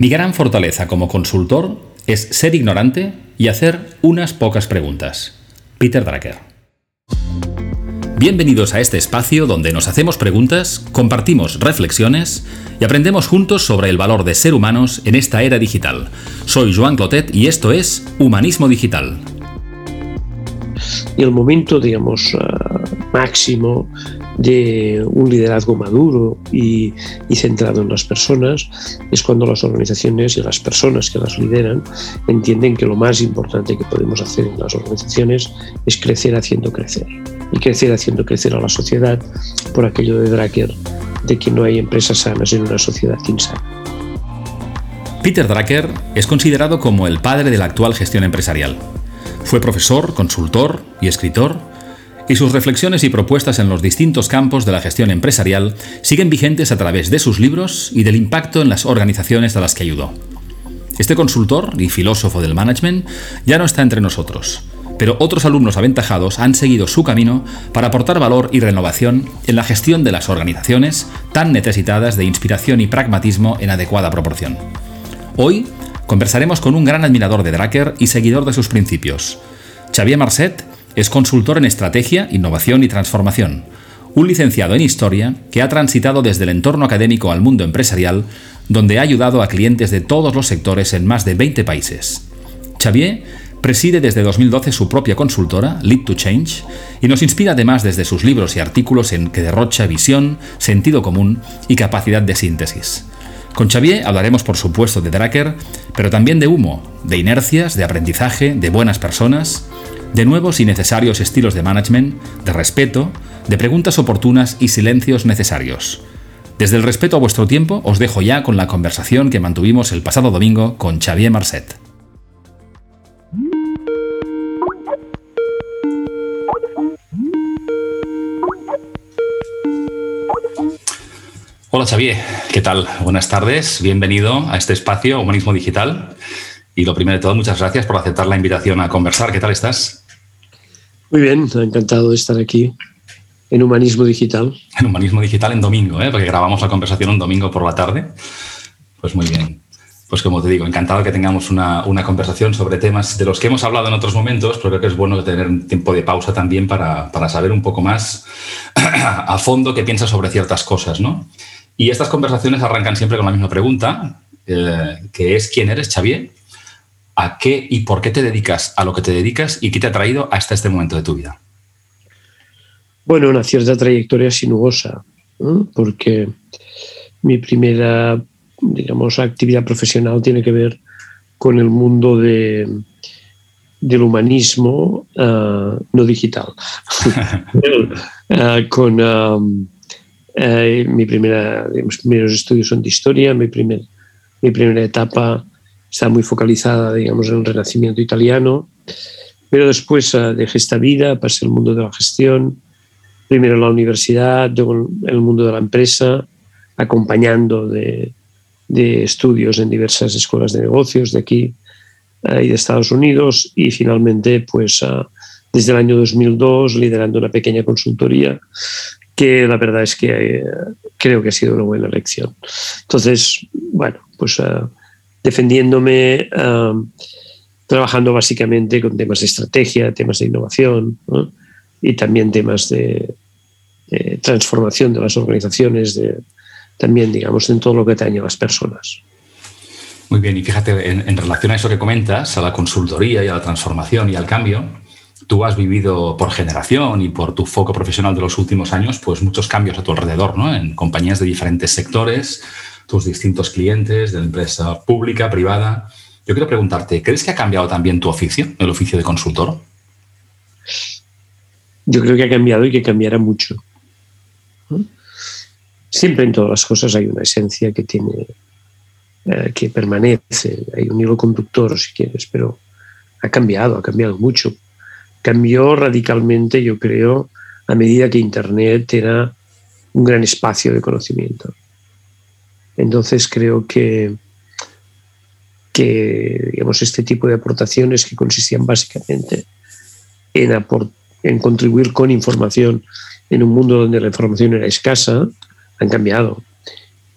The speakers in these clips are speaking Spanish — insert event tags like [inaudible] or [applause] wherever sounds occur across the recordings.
Mi gran fortaleza como consultor es ser ignorante y hacer unas pocas preguntas. Peter Drucker. Bienvenidos a este espacio donde nos hacemos preguntas, compartimos reflexiones y aprendemos juntos sobre el valor de ser humanos en esta era digital. Soy Joan Clotet y esto es Humanismo Digital. Y el momento, digamos, uh, máximo de un liderazgo maduro y, centrado en las personas es cuando las organizaciones y las personas que las lideran entienden que lo más importante que podemos hacer en las organizaciones es crecer haciendo crecer y crecer haciendo crecer a la sociedad por aquello de Drucker de que no hay empresas sanas en una sociedad insana. Peter Drucker es considerado como el padre de la actual gestión empresarial. Fue profesor, consultor y escritor, y sus reflexiones y propuestas en los distintos campos de la gestión empresarial siguen vigentes a través de sus libros y del impacto en las organizaciones a las que ayudó. Este consultor y filósofo del management ya no está entre nosotros, pero otros alumnos aventajados han seguido su camino para aportar valor y renovación en la gestión de las organizaciones tan necesitadas de inspiración y pragmatismo en adecuada proporción. Hoy conversaremos con un gran admirador de Drucker y seguidor de sus principios. Xavier Marcet es consultor en estrategia, innovación y transformación, un licenciado en historia que ha transitado desde el entorno académico al mundo empresarial, donde ha ayudado a clientes de todos los sectores en más de 20 países. Xavier Preside desde 2012 su propia consultora, Lead to Change, y nos inspira además desde sus libros y artículos en que derrocha visión, sentido común y capacidad de síntesis. Con Xavier hablaremos por supuesto de Drucker, pero también de humo, de inercias, de aprendizaje, de buenas personas, de nuevos y necesarios estilos de management, de respeto, de preguntas oportunas y silencios necesarios. Desde el respeto a vuestro tiempo, os dejo ya con la conversación que mantuvimos el pasado domingo con Xavier Marcet. Hola Xavier, ¿qué tal? Buenas tardes, bienvenido a este espacio Humanismo Digital. Y lo primero de todo, muchas gracias por aceptar la invitación a conversar. ¿Qué tal estás? Muy bien, encantado de estar aquí en Humanismo Digital. En Humanismo Digital en domingo, ¿eh? porque grabamos la conversación un domingo por la tarde. Pues muy bien. Pues como te digo, encantado que tengamos una, una, conversación sobre temas de los que hemos hablado en otros momentos, pero creo que es bueno tener un tiempo de pausa también para, para saber un poco más [clears throat] a fondo qué piensas sobre ciertas cosas, ¿no? Y estas conversaciones arrancan siempre con la misma pregunta, eh, que es ¿quién eres, Xavier? ¿A qué y por qué te dedicas a lo que te dedicas y qué te ha traído hasta este momento de tu vida? Bueno, una cierta trayectoria sinuosa, porque mi primera, digamos, actividad profesional tiene que ver con el mundo de, del humanismo uh, no digital, [laughs] uh, con... Um, eh, mi primera, mis primeros estudios son de historia, mi, primer, mi primera etapa está muy focalizada, digamos, en el renacimiento italiano, pero después uh, dejé esta vida, pasé al mundo de la gestión, primero en la universidad, luego en el mundo de la empresa, acompañando de, de estudios en diversas escuelas de negocios de aquí uh, y de Estados Unidos y finalmente, pues, uh, desde el año 2002, liderando una pequeña consultoría que la verdad es que eh, creo que ha sido una buena elección. Entonces, bueno, pues defendiéndome, trabajando básicamente con temas de estrategia, temas de innovación ¿no? y también temas de, de, transformación de las organizaciones, de, también, digamos, en todo lo que atañe a las personas. Muy bien, y fíjate, en, en relación a eso que comentas, a la consultoría y a la transformación y al cambio, tú has vivido por generación y por tu foco profesional de los últimos años, pues muchos cambios a tu alrededor, ¿no? En compañías de diferentes sectores, tus distintos clientes, de la empresa pública, privada. Yo quiero preguntarte, ¿crees que ha cambiado también tu oficio, el oficio de consultor? Yo creo que ha cambiado y que cambiará mucho. Siempre en todas las cosas hay una esencia que tiene, eh, que permanece, hay un hilo conductor, si quieres, pero ha cambiado, ha cambiado mucho cambió radicalmente, yo creo, a medida que Internet era un gran espacio de conocimiento. Entonces creo que, que digamos, este tipo de aportaciones que consistían básicamente en, en contribuir con información en un mundo donde la información era escasa, han cambiado.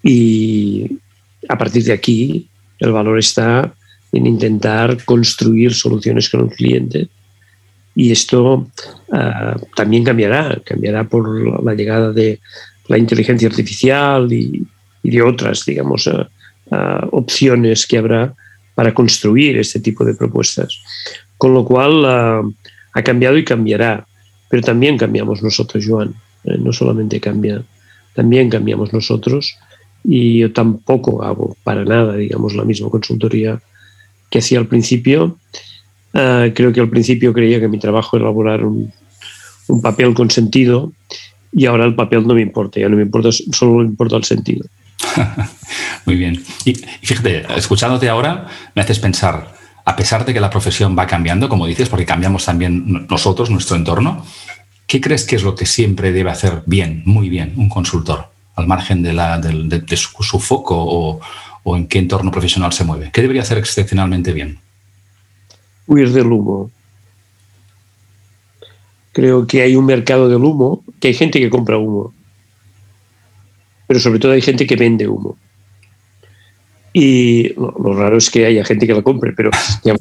Y a partir de aquí, El valor está en intentar construir soluciones con el cliente y esto uh, también cambiará, cambiará por la llegada de la inteligencia artificial y, y de otras, digamos, uh, uh, opciones que habrá para construir este tipo de propuestas. Con lo cual ha cambiado y cambiará, pero también cambiamos nosotros, Joan. Eh, no solamente cambia, también cambiamos nosotros y yo tampoco hago para nada, digamos, la misma consultoría que hacía al principio. Uh, creo que al principio creía que mi trabajo era elaborar un, un, papel con sentido y ahora el papel no me importa, ya no me importa, solo me importa el sentido. [laughs] Muy bien. Y fíjate, escuchándote ahora, me haces pensar, a pesar de que la profesión va cambiando, como dices, porque cambiamos también nosotros, nuestro entorno, ¿qué crees que es lo que siempre debe hacer bien, muy bien, un consultor, al margen de, la, de, su, foco o, o en qué entorno profesional se mueve? ¿Qué debería hacer excepcionalmente bien? Huir del humo. Creo que hay un mercado del humo, que hay gente que compra humo, pero sobre todo hay gente que vende humo. Y lo, raro es que haya gente que lo compre, pero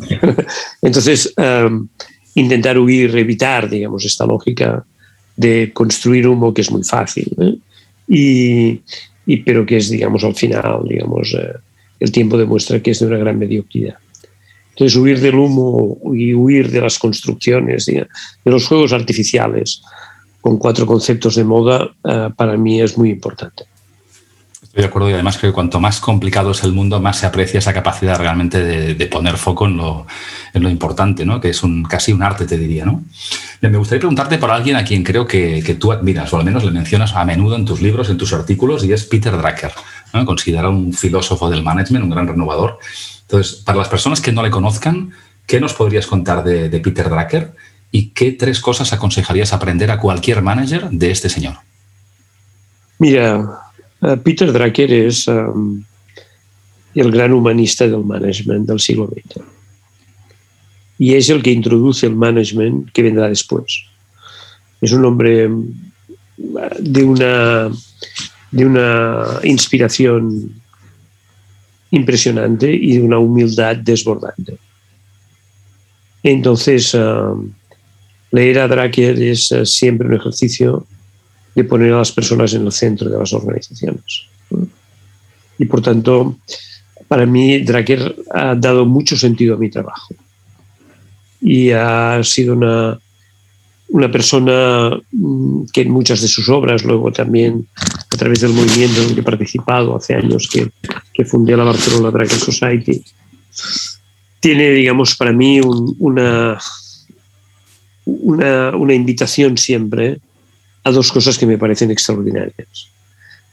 [laughs] entonces um, intentar huir, evitar, digamos, esta lógica de construir humo que es muy fácil. ¿eh? Y, pero que es, digamos, al final, digamos, eh, el tiempo demuestra que es de una gran mediocridad. Entonces, huir del humo y huir de las construcciones, de los juegos artificiales, con cuatro conceptos de moda, uh, para mí es muy importante. Estoy de acuerdo y además creo que cuanto más complicado es el mundo, más se aprecia esa capacidad realmente de, de poner foco en lo, en lo, importante, ¿no? que es un, casi un arte, te diría. ¿no? Me gustaría preguntarte por alguien a quien creo que, que, tú admiras, o al menos le mencionas a menudo en tus libros, en tus artículos, y es Peter Drucker, ¿no? considerado un filósofo del management, un gran renovador. Entonces, para las personas que no le conozcan, ¿qué nos podrías contar de, de Peter Drucker y qué tres cosas aconsejarías aprender a cualquier manager de este señor? Mira, Peter Drucker és um, el gran humanista del management del siglo XX. Y es el que introduce el management que vendrá después. Es un hombre de una, de una inspiración impresionante y de una humildad desbordante. Entonces, leer a Drucker es siempre un ejercicio de poner a las personas en el centro de las organizaciones. Y por tanto, para mí, Drucker ha dado mucho sentido a mi trabajo. Y ha sido una, una persona mm, que en muchas de sus obras, luego también a través del movimiento en el que he participado hace años que, que fundé la Barcelona Drucker Society, tiene, digamos, para mí un, una, una, una invitación siempre a dos cosas que me parecen extraordinarias,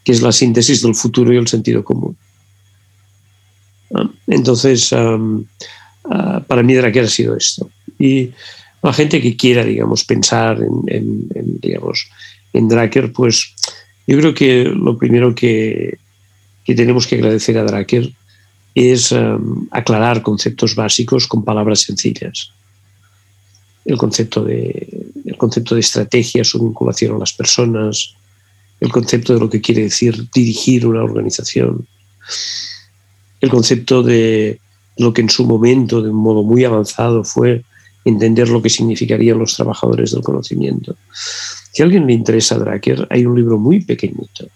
que es la síntesis del futuro y el sentido común. Entonces, um, uh, para mí Dracker ha sido esto. Y la gente que quiera, digamos, pensar en, digamos, en Dracker, pues yo creo que lo primero que, que tenemos que agradecer a Dracker es aclarar conceptos básicos con palabras sencillas. El concepto de concepto de estrategia, su vinculación a las personas, el concepto de lo que quiere decir dirigir una organización, el concepto de lo que en su momento, de un modo muy avanzado, fue entender lo que significarían los trabajadores del conocimiento. Si a alguien le interesa a Drucker, hay un libro muy pequeñito,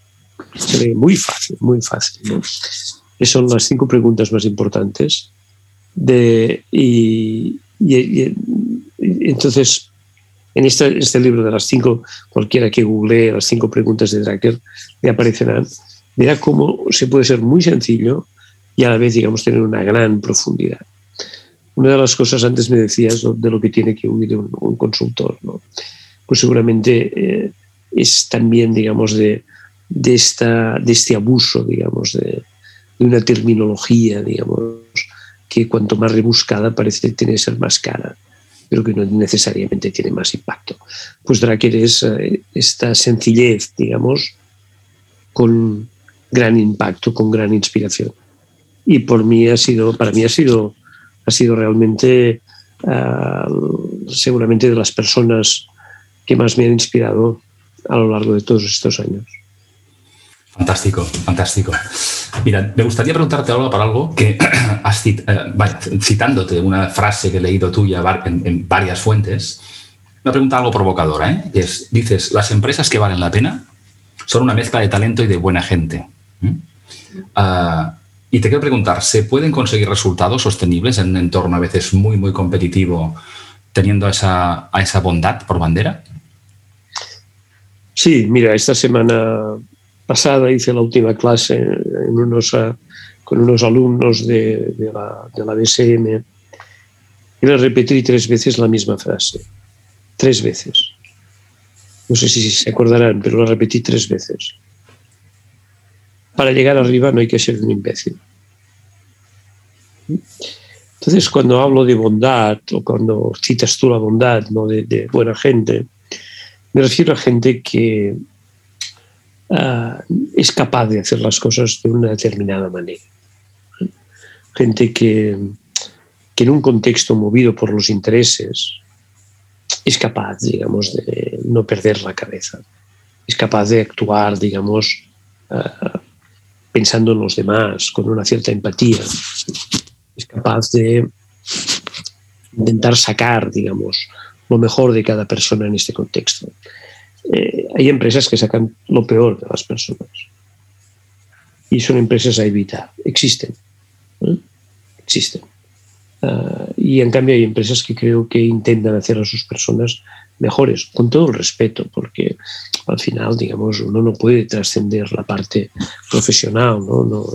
se lee muy fácil, muy fácil, ¿no? son las cinco preguntas más importantes. Y entonces, en este, este, libro de las cinco, cualquiera que googlee las cinco preguntas de Drucker, le aparecerán, verá cómo se puede ser muy sencillo y a la vez, digamos, tener una gran profundidad. Una de las cosas antes me decías de lo que tiene que huir un, un consultor, ¿no? Pues seguramente eh, es también, digamos, de, esta, de este abuso, digamos, de, una terminología, digamos, que cuanto más rebuscada parece tener que ser más cara pero que no necesariamente tiene más impacto. Pues Drucker es eh, esta sencillez, digamos, con gran impacto, con gran inspiración. Y por mí ha sido, para mí ha sido, ha sido realmente uh, seguramente de las personas que más me han inspirado a lo largo de todos estos años. Fantástico, fantástico. Mira, me gustaría preguntarte algo para algo que [clears throat] has eh, citándote una frase que he leído tuya en, varias fuentes. Una pregunta algo provocadora, ¿eh? es, dices, las empresas que valen la pena son una mezcla de talento y de buena gente. Ah, y te quiero preguntar, ¿se pueden conseguir resultados sostenibles en un entorno a veces muy, muy competitivo teniendo esa, a esa bondad por bandera? Sí, mira, esta semana pasada hice la última clase ah, con unos alumnos de, la, de la BSM y les repetí tres veces la misma frase. Tres veces. No sé si se acordarán, pero lo repetí tres veces. Para llegar arriba no hay que ser un imbécil. Entonces, cuando hablo de bondad o cuando citas tú la bondad, no de buena gente, me refiero a gente que es capaz de hacer las cosas de una determinada manera. Gente que, que en un contexto movido por los intereses es capaz, digamos, de no perder la cabeza. Es capaz de actuar, digamos, uh, pensando en los demás, con una cierta empatía. Es capaz de intentar sacar, digamos, lo mejor de cada persona en este contexto. Eh, hay empresas que sacan lo peor de las personas. Y son empresas a evitar. Existen. Existen. Ah, y en cambio hay empresas que creo que intentan hacer a sus personas mejores, con todo el respeto, porque al final, digamos, uno no puede trascender la parte profesional, ¿no? No,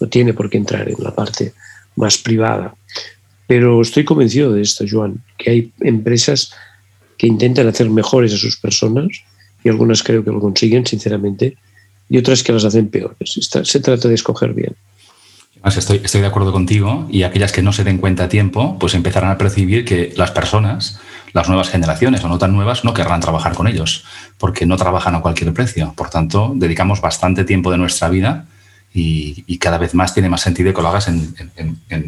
no tiene por qué entrar en la parte más privada. Pero estoy convencido de esto, Joan, que hay empresas que intentan hacer mejores a sus personas, y algunas creo que lo consiguen, sinceramente, y otras que las hacen peores. Se trata de escoger bien. Estoy, estoy de acuerdo contigo y aquellas que no se den cuenta a tiempo, pues empezarán a percibir que las personas, las nuevas generaciones o no tan nuevas, no querrán trabajar con ellos, porque no trabajan a cualquier precio. Por tanto, dedicamos bastante tiempo de nuestra vida y, cada vez más tiene más sentido que lo hagas en,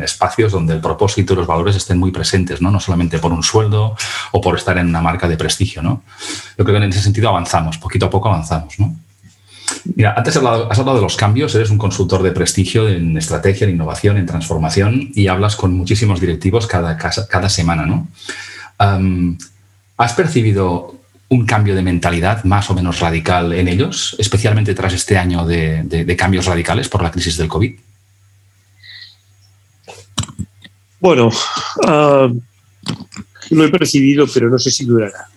espacios donde el propósito y los valores estén muy presentes, ¿no? no solamente por un sueldo o por estar en una marca de prestigio. ¿no? Yo creo que en ese sentido avanzamos, poquito a poco avanzamos. ¿no? Mira, antes has hablado, de los cambios, eres un consultor de prestigio en estrategia, en innovación, en transformación y hablas con muchísimos directivos cada, cada semana. ¿no? ¿Has percibido un cambio de mentalidad más o menos radical en ellos, especialmente tras este año de, cambios radicales por la crisis del COVID? Bueno, ah, lo he percibido, pero no sé si durará.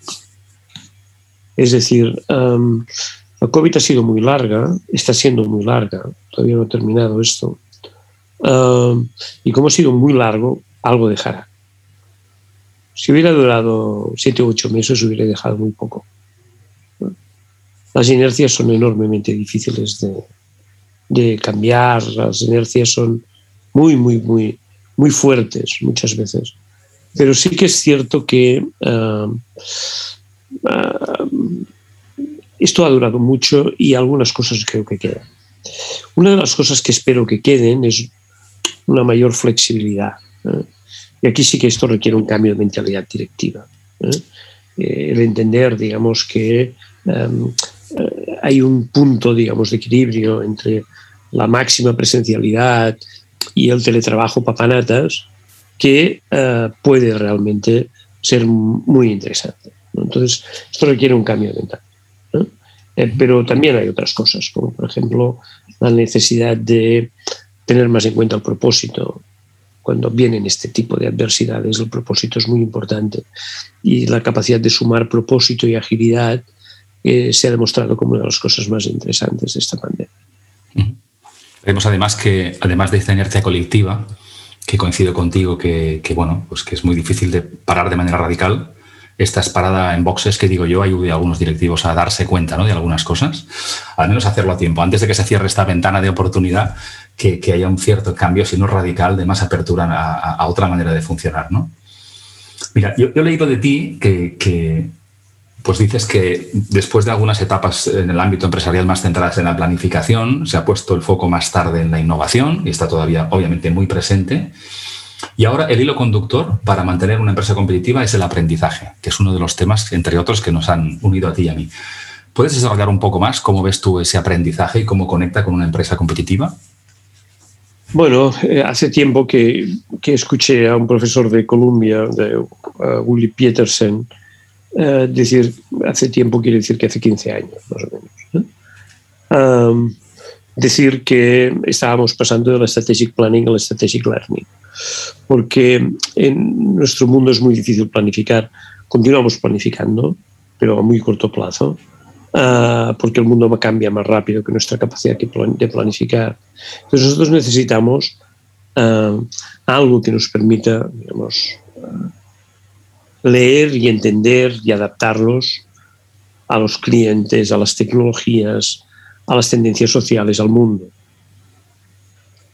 Es decir, la COVID ha sido muy larga, está siendo muy larga, todavía no ha terminado esto. y como ha sido muy largo, algo dejará. Si hubiera durado siete u ocho meses, hubiera dejado muy poco. Las inercias son enormemente difíciles de, cambiar, las inercias son muy, muy, muy, muy fuertes muchas veces. Pero sí que es cierto que ah, ah, esto ha durado mucho y algunas cosas creo que quedan. Una de las cosas que espero que queden es una mayor flexibilidad. ¿eh? Y aquí sí que esto requiere un cambio de mentalidad directiva. ¿eh? Eh, el entender, digamos, que em, eh, hay un punto, digamos, de equilibrio entre la máxima presencialidad y el teletrabajo papanatas que puede realmente ser muy interesante. Entonces, esto requiere un cambio de mentalidad. pero también hay otras cosas, como por ejemplo la necesidad de tener más en cuenta el propósito, cuando vienen este tipo de adversidades, el propósito es muy importante y la capacidad de sumar propósito y agilidad eh, se ha demostrado como una de las cosas más interesantes de esta pandemia. Vemos además que, además de esta inercia colectiva, que coincido contigo que, bueno, pues que es muy difícil de parar de manera radical, esta es parada en boxes que digo yo ayude a algunos directivos a darse cuenta ¿no? de algunas cosas, al menos hacerlo a tiempo, antes de que se cierre esta ventana de oportunidad que, haya un cierto cambio, si no radical, de más apertura a, otra manera de funcionar. ¿no? Mira, yo, he leído de ti que, pues dices que después de algunas etapas en el ámbito empresarial más centradas en la planificación, se ha puesto el foco más tarde en la innovación y está todavía obviamente muy presente. Y ahora el hilo conductor para mantener una empresa competitiva es el aprendizaje, que es uno de los temas, entre otros, que nos han unido a ti y a mí. ¿Puedes desarrollar un poco más cómo ves tú ese aprendizaje y cómo conecta con una empresa competitiva? Bueno, eh, hace tiempo que, que, escuché a un profesor de Columbia, de uh, Willy Peterson, uh, decir, hace tiempo quiere decir que hace 15 años, más o menos. Um, decir que estábamos pasando del strategic planning al strategic learning, porque en nuestro mundo es muy difícil planificar, continuamos planificando, pero a muy corto plazo, uh, porque el mundo cambia más rápido que nuestra capacidad de planificar. Entonces nosotros necesitamos uh, algo que nos permita, digamos, uh, leer y entender y adaptarlos a los clientes, a las tecnologías, a las tendencias sociales, al mundo.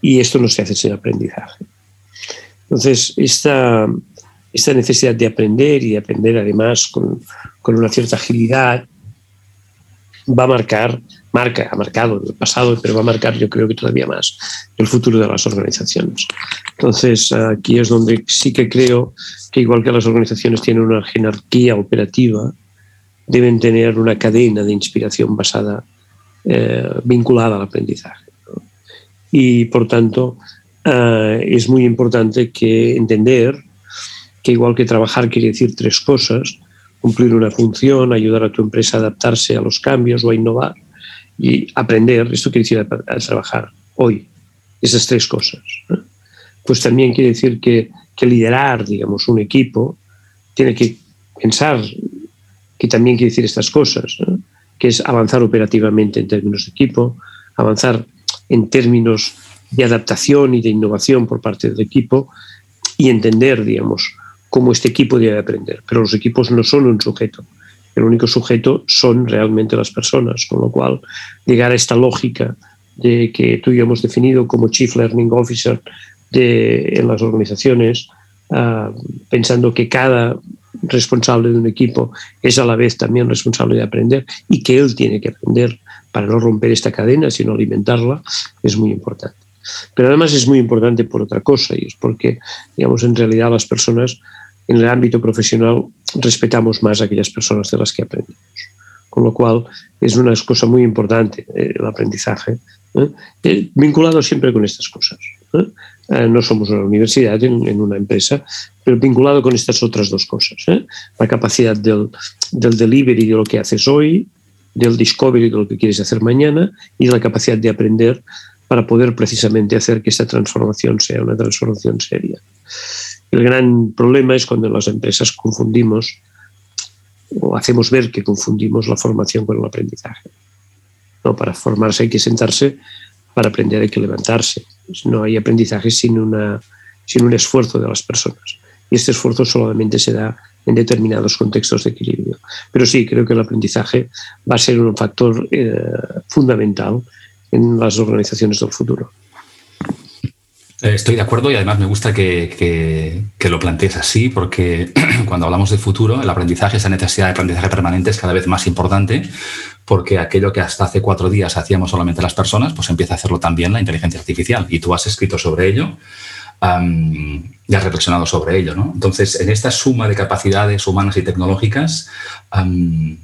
Y esto no se hace sin aprendizaje. Entonces, esta, esta necesidad de aprender y de aprender además con, con una cierta agilidad va a marcar, marca, ha marcado en el pasado, pero va a marcar yo creo que todavía más el futuro de las organizaciones. Entonces, aquí es donde sí que creo que igual que las organizaciones tienen una jerarquía operativa, deben tener una cadena de inspiración basada, eh, vinculada al aprendizaje. ¿no? Y por tanto, eh, es muy importante que entender que igual que trabajar quiere decir tres cosas, cumplir una función, ayudar a tu empresa a adaptarse a los cambios o a innovar y aprender, esto quiere decir a, a trabajar hoy, esas tres cosas. Pues también quiere decir que, liderar, digamos, un equipo tiene que pensar que también quiere decir estas cosas, que es avanzar operativamente en términos de equipo, avanzar en términos de adaptación y de innovación por parte del equipo y entender, digamos, cómo este equipo debe aprender. Pero los equipos no son un sujeto. El único sujeto son realmente las personas, con lo cual llegar a esta lógica de que tú y yo hemos definido como Chief Learning Officer de, en las organizaciones, uh, pensando que cada responsable de un equipo es a la vez también responsable de aprender y que él tiene que aprender para no romper esta cadena, sino alimentarla, es muy importante. Pero además es muy importante por otra cosa y es porque, digamos, en realidad las personas en el ámbito profesional respetamos más a aquellas personas de las que aprendemos. Con lo cual es una cosa muy importante eh, el aprendizaje, ¿eh? Eh, vinculado siempre con estas cosas. no somos una universidad en, en, una empresa, pero vinculado con estas otras dos cosas. La capacidad del, del delivery de lo que haces hoy, del discovery de lo que quieres hacer mañana y la capacidad de aprender para poder precisamente hacer que esta transformación sea una transformación seria. El gran problema es cuando las empresas confundimos o hacemos ver que confundimos la formación con el aprendizaje. No, para formarse hay que sentarse, para aprender hay que levantarse. No hay aprendizaje sin, sin un esfuerzo de las personas. Y este esfuerzo solamente se da en determinados contextos de equilibrio. Pero sí, creo que el aprendizaje va a ser un factor eh, fundamental en las organizaciones del futuro. Eh, estoy de acuerdo y además me gusta que, que, lo plantees así porque [clears throat] cuando hablamos del futuro, el aprendizaje, esa necesidad de aprendizaje permanente es cada vez más importante porque aquello que hasta hace cuatro días hacíamos solamente las personas, pues empieza a hacerlo también la inteligencia artificial y tú has escrito sobre ello um, y has reflexionado sobre ello. ¿no? Entonces, en esta suma de capacidades humanas y tecnológicas, um,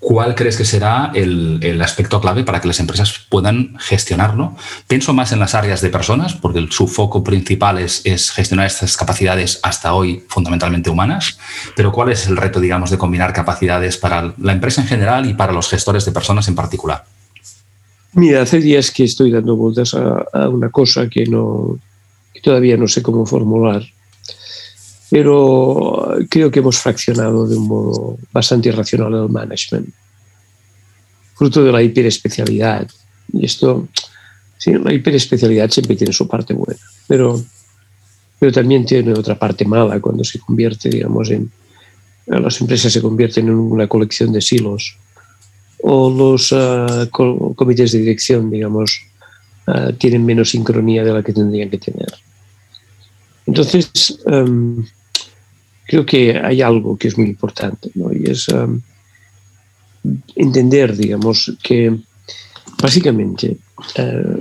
¿Cuál crees que será el, el, aspecto clave para que las empresas puedan gestionarlo? Pienso más en las áreas de personas, porque su foco principal es, es, gestionar estas capacidades hasta hoy fundamentalmente humanas, pero ¿cuál es el reto, digamos, de combinar capacidades para la empresa en general y para los gestores de personas en particular? Mira, hace días que estoy dando vueltas a, a una cosa que, no, que todavía no sé cómo formular, pero creo que hemos fraccionado de un modo bastante irracional el management, fruto de la hiperespecialidad. Y esto, sí, la hiperespecialidad siempre tiene su parte buena, pero, pero también tiene otra parte mala cuando se convierte, digamos, en las empresas se convierten en una colección de silos o los uh, comités de dirección, digamos, uh, tienen menos sincronía de la que tendrían que tener. Entonces, um, creo que hay algo que es muy importante, ¿no? Y es um, entender, digamos, que básicamente uh,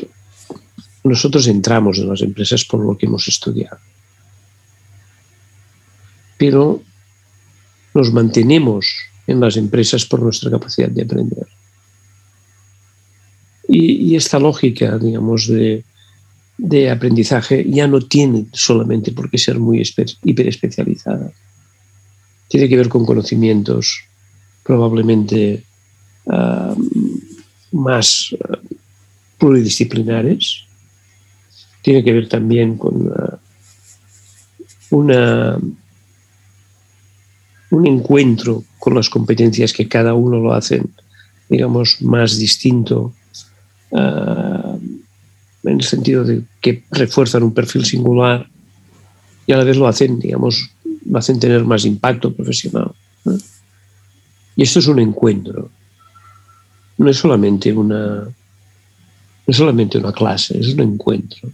nosotros entramos en las empresas por lo que hemos estudiado, pero nos mantenemos en las empresas por nuestra capacidad de aprender. Y, esta lógica, digamos, de, de, aprendizaje ya no tiene solamente por qué ser muy hiperespecializada. Tiene que ver con conocimientos probablemente ah, más ah, pluridisciplinares. Tiene que ver también con ah, una, un encuentro con las competencias que cada uno lo hacen, digamos, más distinto uh, en el sentido de que refuerzan un perfil singular y a la vez lo hacen, digamos, lo hacen tener más impacto profesional. ¿no? Y esto es un encuentro. No es solamente una, no es solamente una clase, es un encuentro.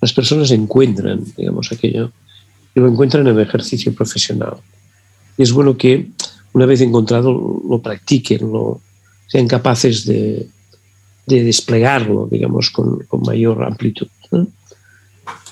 Las personas encuentran, digamos, aquello y lo encuentran en el ejercicio profesional. Y es bueno que una vez encontrado lo practiquen, lo, sean capaces de, de desplegarlo, digamos, con, con mayor amplitud.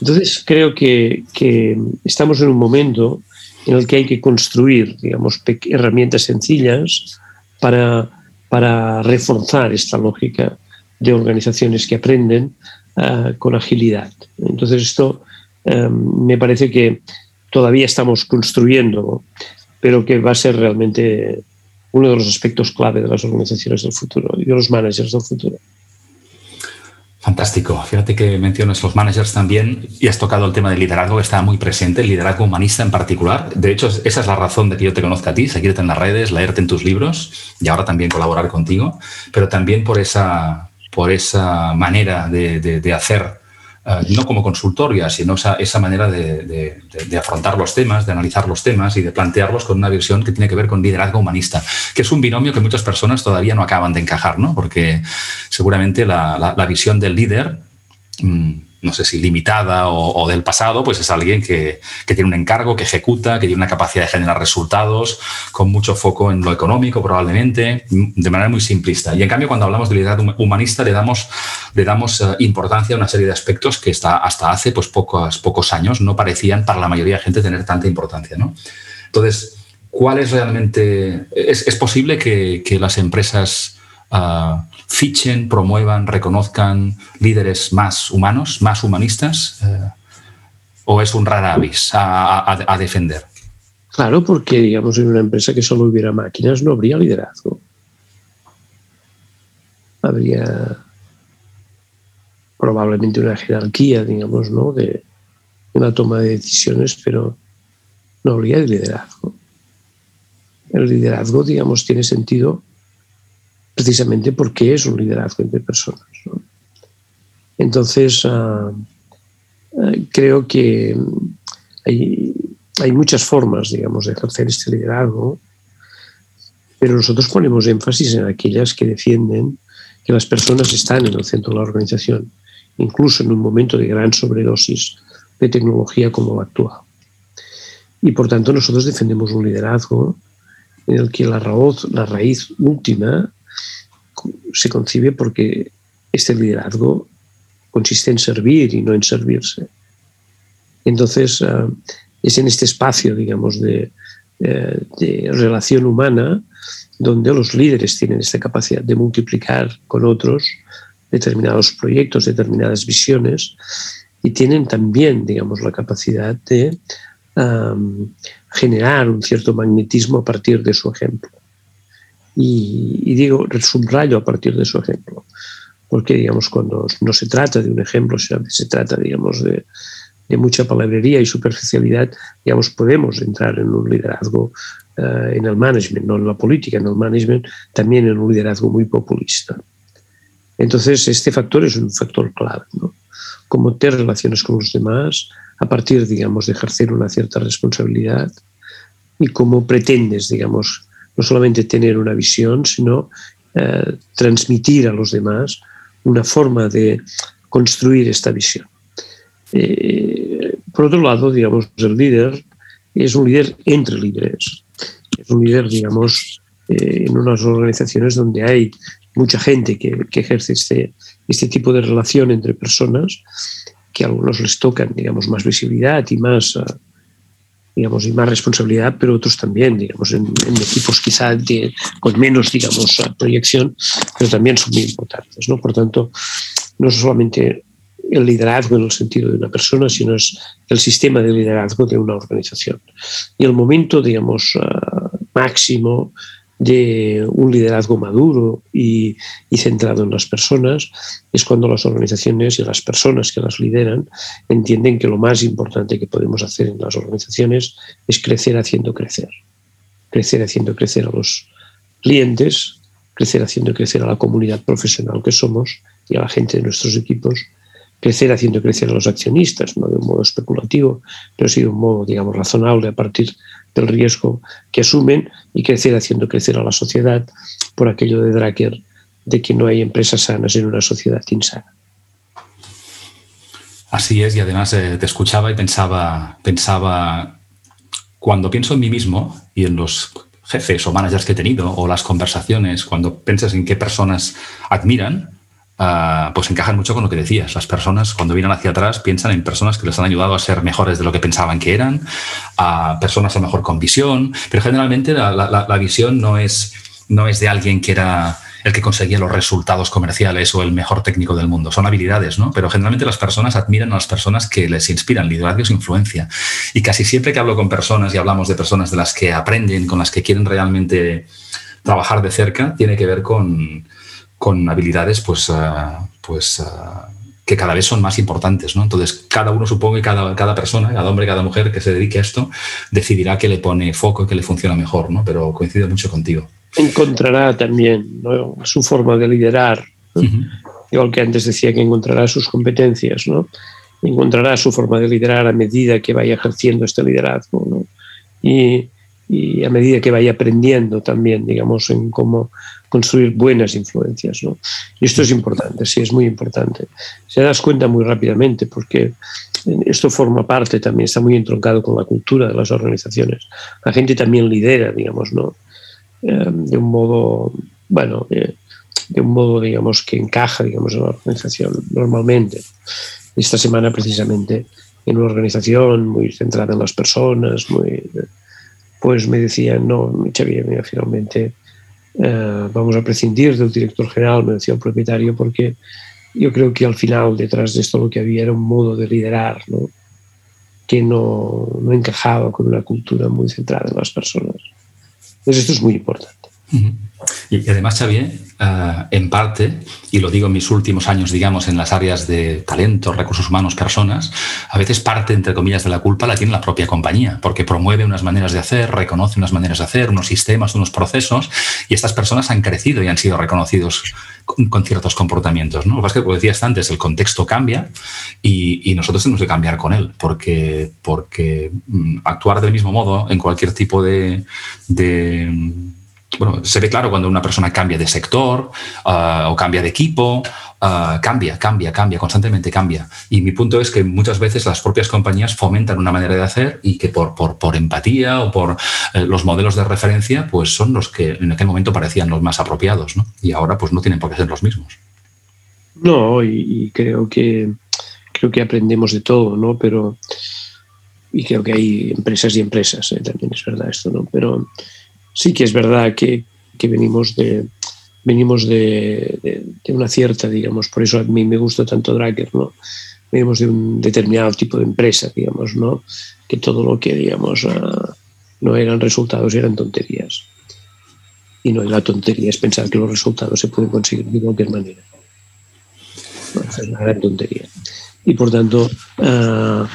Entonces, creo que, que, estamos en un momento en el que hay que construir, digamos, herramientas sencillas para, para reforzar esta lógica de organizaciones que aprenden uh, con agilidad. Entonces, esto um, me parece que todavía estamos construyendo, pero que va a ser realmente uno de los aspectos clave de las organizaciones del futuro y de los managers del futuro. Fantástico. Fíjate que mencionas los managers también y has tocado el tema del liderazgo que está muy presente, el liderazgo humanista en particular. De hecho, esa es la razón de que yo te conozca a ti, seguirte en las redes, leerte en tus libros y ahora también colaborar contigo, pero también por esa, por esa manera de, de, de hacer eh, no como consultoria, sino esa, manera de, afrontar los temas, de analizar los temas y de plantearlos con una visión que tiene que ver con liderazgo humanista, que es un binomio que muchas personas todavía no acaban de encajar, ¿no? porque seguramente la, la visión del líder... Mm, no sé si limitada o, del pasado, pues es alguien que, tiene un encargo, que ejecuta, que tiene una capacidad de generar resultados, con mucho foco en lo económico probablemente, de manera muy simplista. Y en cambio, cuando hablamos de liderazgo humanista, le damos, le damos eh, importancia a una serie de aspectos que hasta, hasta hace pues, pocos, pocos años no parecían para la mayoría de gente tener tanta importancia. ¿no? Entonces, ¿cuál es realmente... ¿Es, es posible que, que las empresas uh, fichen, promuevan, reconozcan líderes más humanos, más humanistas? Uh, ¿O es un rara avis a, a, a, defender? Claro, porque digamos en una empresa que solo hubiera máquinas no habría liderazgo. Habría probablemente una jerarquía, digamos, ¿no? de una toma de decisiones, pero no habría liderazgo. El liderazgo, digamos, tiene sentido precisamente porque es un liderazgo entre personas. ¿no? Entonces, uh, uh, creo que hay, hay, muchas formas, digamos, de ejercer este liderazgo, pero nosotros ponemos énfasis en aquellas que defienden que las personas están en el centro de la organización, incluso en un momento de gran sobredosis de tecnología como la actual. Y por tanto nosotros defendemos un liderazgo en el que la la raíz última se concibe porque este liderazgo consiste en servir y no en servirse. Entonces, uh, es en este espacio, digamos, de, eh, de, relación humana donde los líderes tienen esta capacidad de multiplicar con otros determinados proyectos, determinadas visiones y tienen también, digamos, la capacidad de generar un cierto magnetismo a partir de su ejemplo. Y, y, digo, subrayo a partir de su ejemplo, porque digamos, cuando no se trata de un ejemplo, se, se trata, digamos, de, de, mucha palabrería y superficialidad, digamos, podemos entrar en un liderazgo uh, en el management, no en la política, en el management, también en un liderazgo muy populista. Entonces, este factor es un factor clave, ¿no? Cómo te relacionas con los demás a partir, digamos, de ejercer una cierta responsabilidad y cómo pretendes, digamos, no solamente tener una visión, sino eh, transmitir a los demás una forma de construir esta visión. Eh, por otro lado, digamos, el líder es un líder entre líderes. Es un líder, digamos, eh, en unas organizaciones donde hay mucha gente que, que, ejerce este, este tipo de relación entre personas, que a algunos les tocan, digamos, más visibilidad y más, uh, digamos, y más responsabilidad, pero otros también, digamos, en, equipos quizá de, con menos, digamos, proyección, pero también son muy importantes, ¿no? Por tanto, no solamente el liderazgo en el sentido de una persona, sino es el sistema de liderazgo de una organización. Y el momento, digamos, uh, máximo de un liderazgo maduro y, centrado en las personas es cuando las organizaciones y las personas que las lideran entienden que lo más importante que podemos hacer en las organizaciones es crecer haciendo crecer. Crecer haciendo crecer a los clientes, crecer haciendo crecer a la comunidad profesional que somos y a la gente de nuestros equipos, crecer haciendo crecer a los accionistas, no de un modo especulativo, pero sí de un modo, digamos, razonable a partir del riesgo que asumen y crecer haciendo crecer a la sociedad por aquello de Dracker de que no hay empresas sanas en una sociedad insana. Así es, y además eh, te escuchaba y pensaba, pensaba, cuando pienso en mí mismo y en los jefes o managers que he tenido o las conversaciones, cuando piensas en qué personas admiran, Ah, pues encajan mucho con lo que decías. Las personas cuando vienen hacia atrás piensan en personas que les han ayudado a ser mejores de lo que pensaban que eran, a personas a mejor con visión, pero generalmente la, visión no es, no es de alguien que era el que conseguía los resultados comerciales o el mejor técnico del mundo. Son habilidades, ¿no? Pero generalmente las personas admiran a las personas que les inspiran, liderazgo es influencia. Y casi siempre que hablo con personas y hablamos de personas de las que aprenden, con las que quieren realmente trabajar de cerca, tiene que ver con, con habilidades pues, ah, pues, ah, que cada vez son más importantes. ¿no? Entonces, cada uno supongo que cada, cada persona, cada hombre, cada mujer que se dedique a esto, decidirá que le pone foco y que le funciona mejor, ¿no? pero coincido mucho contigo. Encontrará también su forma de liderar, igual que antes decía que encontrará sus competencias, ¿no? encontrará su forma de liderar a medida que vaya ejerciendo este liderazgo. ¿no? Y, y a medida que vaya aprendiendo también, digamos, en cómo construir buenas influencias. ¿no? Y esto es importante, sí, es muy importante. Se das cuenta muy rápidamente porque esto forma parte también, está muy entroncado con la cultura de las organizaciones. La gente también lidera, digamos, ¿no? Eh, de un modo, bueno, eh, de un modo, digamos, que encaja, digamos, en la organización normalmente. Esta semana, precisamente, en una organización muy centrada en las personas, muy, pues me decían, no, Xavier, mira, finalmente eh, vamos a prescindir del director general, me decía el propietario, porque yo creo que al final detrás de esto lo que había era un modo de liderar ¿no? que no, no encajaba con una cultura muy centrada en las personas. Entonces esto es muy importante. Y además, Xavier, eh, en parte, y lo digo en mis últimos años, digamos, en las áreas de talento, recursos humanos, personas, a veces parte, entre comillas, de la culpa la tiene la propia compañía, porque promueve unas maneras de hacer, reconoce unas maneras de hacer, unos sistemas, unos procesos, y estas personas han crecido y han sido reconocidos con, ciertos comportamientos. ¿no? Lo que pasa es que, como decías antes, el contexto cambia y, nosotros tenemos que cambiar con él, porque, porque mm, actuar del mismo modo en cualquier tipo de bueno, se ve claro cuando una persona cambia de sector ah, o cambia de equipo, ah, cambia, cambia, cambia, constantemente cambia. Y mi punto es que muchas veces las propias compañías fomentan una manera de hacer y que por, por, por empatía o por eh, los modelos de referencia, pues son los que en aquel momento parecían los más apropiados, ¿no? Y ahora pues no tienen por qué ser los mismos. No, y, creo que creo que aprendemos de todo, ¿no? Pero y creo que hay empresas y empresas, ¿eh? también es verdad esto, ¿no? Pero sí que es verdad que, venimos de venimos de, una cierta, digamos, por eso a mí me gusta tanto Dracker, ¿no? Venimos de un determinado tipo de empresa, digamos, ¿no? Que todo lo que, digamos, ah, no eran resultados, eran tonterías. Y no, la tontería es pensar que los resultados se pueden conseguir de cualquier manera. es una gran tontería. Y por tanto, ah,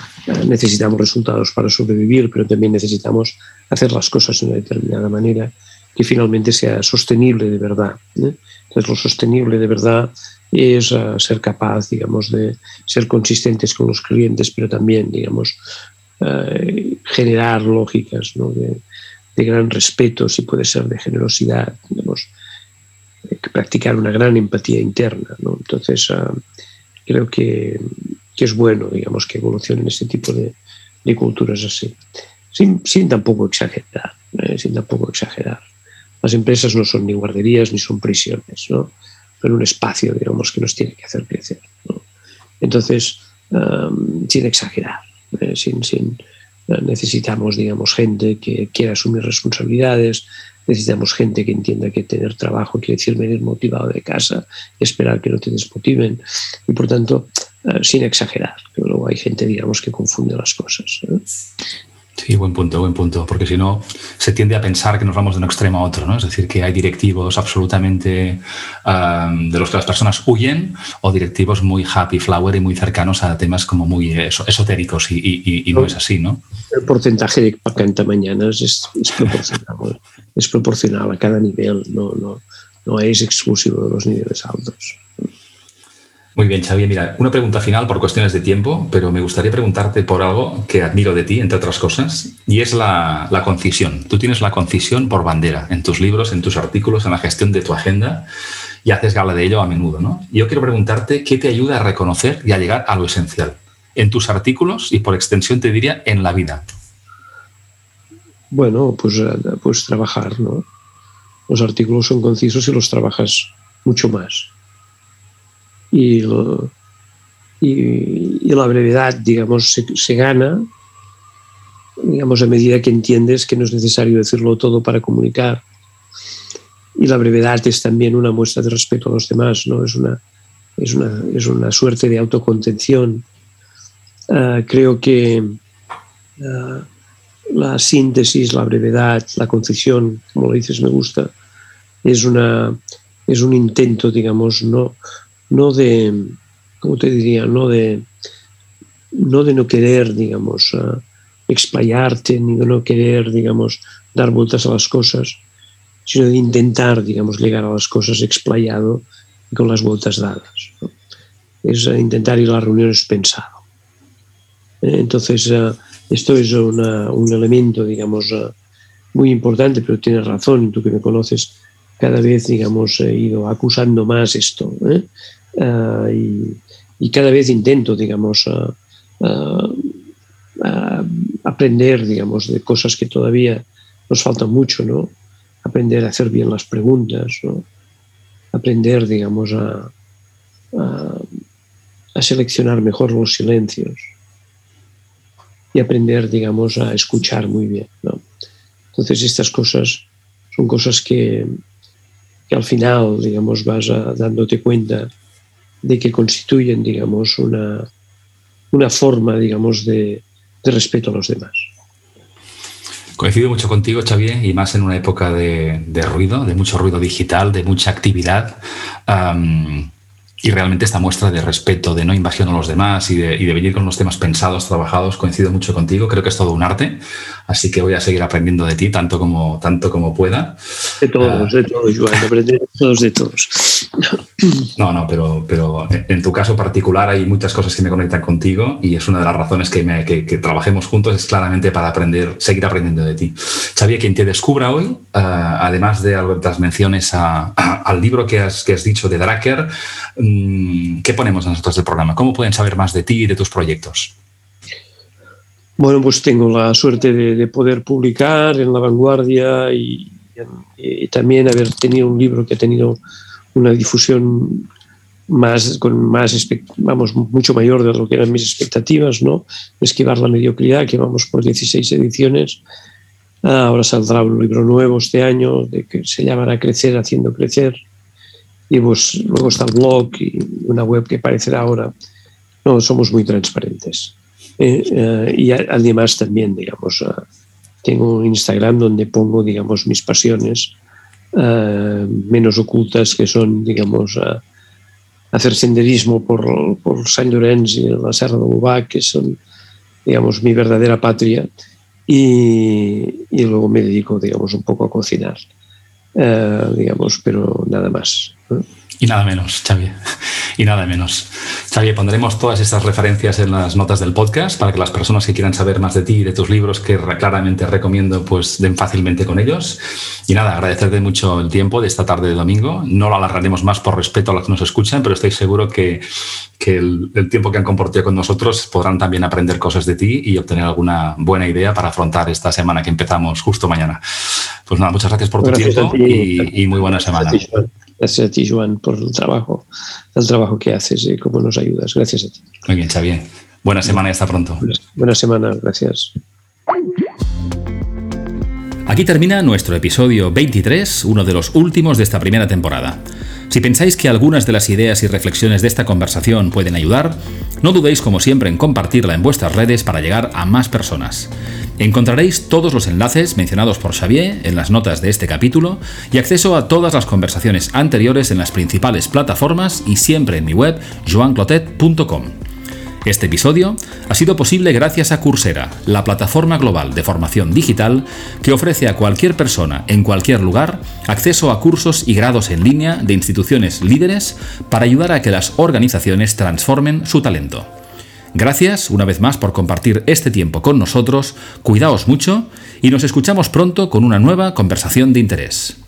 necesitamos resultados para sobrevivir, pero también necesitamos hacer las cosas de una determinada manera que finalmente sea sostenible de verdad. ¿eh? Entonces, lo sostenible de verdad es uh, ser capaz, digamos, de ser consistentes con los clientes, pero también, digamos, uh, generar lógicas ¿no? de, de, gran respeto, si puede ser de generosidad, digamos, practicar una gran empatía interna. ¿no? Entonces, uh, creo que, que, es bueno, digamos, que evolucionen este tipo de, de culturas así sin, tampoco exagerar, ¿eh? sin tampoco exagerar. Las empresas no son ni guarderías ni son prisiones, ¿no? son un espacio, digamos, que nos tiene que hacer crecer. Entonces, sin exagerar, ¿eh? sin, sin, necesitamos, digamos, gente que quiera asumir responsabilidades, necesitamos gente que entienda que tener trabajo quiere decir venir motivado de casa y esperar que no te desmotiven. Y por tanto, sin exagerar, que luego hay gente, digamos, que confunde las cosas. Sí, buen punto, buen punto, porque si no se tiende a pensar que nos vamos de un extremo a otro, ¿no? Es decir, que hay directivos absolutamente de los que las personas huyen o directivos muy happy flower y muy cercanos a temas como muy esotéricos y, no, es así, ¿no? El porcentaje de vacanta mañanas es, es, proporcional, es proporcional a cada nivel, no, no, no es exclusivo de los niveles altos. Muy bien, Xavier. Mira, una pregunta final por cuestiones de tiempo, pero me gustaría preguntarte por algo que admiro de ti, entre otras cosas, y es la, concisión. Tú tienes la concisión por bandera en tus libros, en tus artículos, en la gestión de tu agenda, y haces gala de ello a menudo, ¿no? yo quiero preguntarte qué te ayuda a reconocer y a llegar a lo esencial en tus artículos y por extensión te diría en la vida. Bueno, pues, pues trabajar, ¿no? Los artículos son concisos y los trabajas mucho más y, y, la brevedad, digamos, se, gana, digamos, a medida que entiendes que no es necesario decirlo todo para comunicar. Y la brevedad es también una muestra de respeto a los demás, ¿no? Es una, es una, es una suerte de autocontención. Ah, creo que ah, la síntesis, la brevedad, la concisión, como lo dices, me gusta, es, una, es un intento, digamos, no, no de, ¿cómo te diría? No de no, de no querer, digamos, uh, explayarte, ni de no querer, digamos, dar vueltas a las cosas, sino de intentar, digamos, llegar a las cosas explayado y con las vueltas dadas. Es intentar ir a las reuniones pensado. Eh, entonces, uh, esto es un elemento, digamos, muy importante, pero tienes razón, tú que me conoces, cada vez, digamos, he ido acusando más esto. ¿eh? Eh, y, cada vez intento, digamos, aprender, digamos, de cosas que todavía nos faltan mucho, ¿no? Aprender a hacer bien las preguntas, ¿no? Aprender, digamos, a, a, seleccionar mejor los silencios y aprender, digamos, a escuchar muy bien, ¿no? Entonces, estas cosas son cosas que, que al final, digamos, vas dándote cuenta de que constituyen, digamos, una, una forma, digamos, de, respeto a los demás. Coincido mucho contigo, Xavier, y más en una época de, ruido, de mucho ruido digital, de mucha actividad y realmente esta muestra de respeto, de no invasión a los demás y de, venir con los temas pensados, trabajados, coincido mucho contigo. Creo que es todo un arte, así que voy a seguir aprendiendo de ti tanto como, tanto como pueda. De todos, de todos, Joan, aprender todos de todos. No, no, pero, pero en tu caso particular hay muchas cosas que me conectan contigo y es una de las razones que, me, que, trabajemos juntos es claramente para aprender, seguir aprendiendo de ti. Sabía quien te descubra hoy, eh, además de algunas menciones al libro que has, que has dicho de Dracker, mm, ¿qué ponemos nosotros del programa? ¿Cómo pueden saber más de ti y de tus proyectos? Bueno, pues tengo la suerte de, poder publicar en La Vanguardia y, y, también haber tenido un libro que ha tenido una difusión más, con más, vamos, mucho mayor de lo que eran mis expectativas, ¿no? Esquivar la mediocridad, que vamos por 16 ediciones. Ahora saldrá un libro nuevo este año de que se llamará Crecer haciendo crecer. Y pues luego está el blog y una web que aparecerá ahora. No, somos muy transparentes. Eh, eh, y además también, digamos, uh, tengo un Instagram donde pongo, digamos, mis pasiones eh, menos ocultas, que son, digamos, hacer senderismo por, por San Llorenç y la Serra de Ubac, que son, digamos, mi verdadera patria, y, y, luego me dedico, digamos, un poco a cocinar, eh, digamos, pero nada más. Y nada menos, Xavier [laughs] y nada menos. Xavier, pondremos todas estas referencias en las notas del podcast para que las personas que quieran saber más de ti y de tus libros, que claramente recomiendo, pues den fácilmente con ellos. Y nada, agradecerte mucho el tiempo de esta tarde de domingo. No lo alargaremos más por respeto a los que nos escuchan, pero estoy seguro que, que el, el, tiempo que han compartido con nosotros podrán también aprender cosas de ti y obtener alguna buena idea para afrontar esta semana que empezamos justo mañana. Pues nada, muchas gracias por tu tiempo y, y, muy buena semana. Gracias a ti, Joan, por el trabajo, el trabajo que haces y cómo nos ayudas. Gracias a ti. Muy bien, Xavier. Buena semana y hasta pronto. Buena semana, gracias. Aquí termina nuestro episodio 23, uno de los últimos de esta primera temporada. Si pensáis que algunas de las ideas y reflexiones de esta conversación pueden ayudar, no dudéis como siempre en compartirla en vuestras redes para llegar a más personas. Encontraréis todos los enlaces mencionados por Xavier en las notas de este capítulo y acceso a todas las conversaciones anteriores en las principales plataformas y siempre en mi web joanclotet.com. Este episodio ha sido posible gracias a Coursera, la plataforma global de formación digital que ofrece a cualquier persona en cualquier lugar acceso a cursos y grados en línea de instituciones líderes para ayudar a que las organizaciones transformen su talento. Gracias una vez más por compartir este tiempo con nosotros, cuidaos mucho y nos escuchamos pronto con una nueva conversación de interés.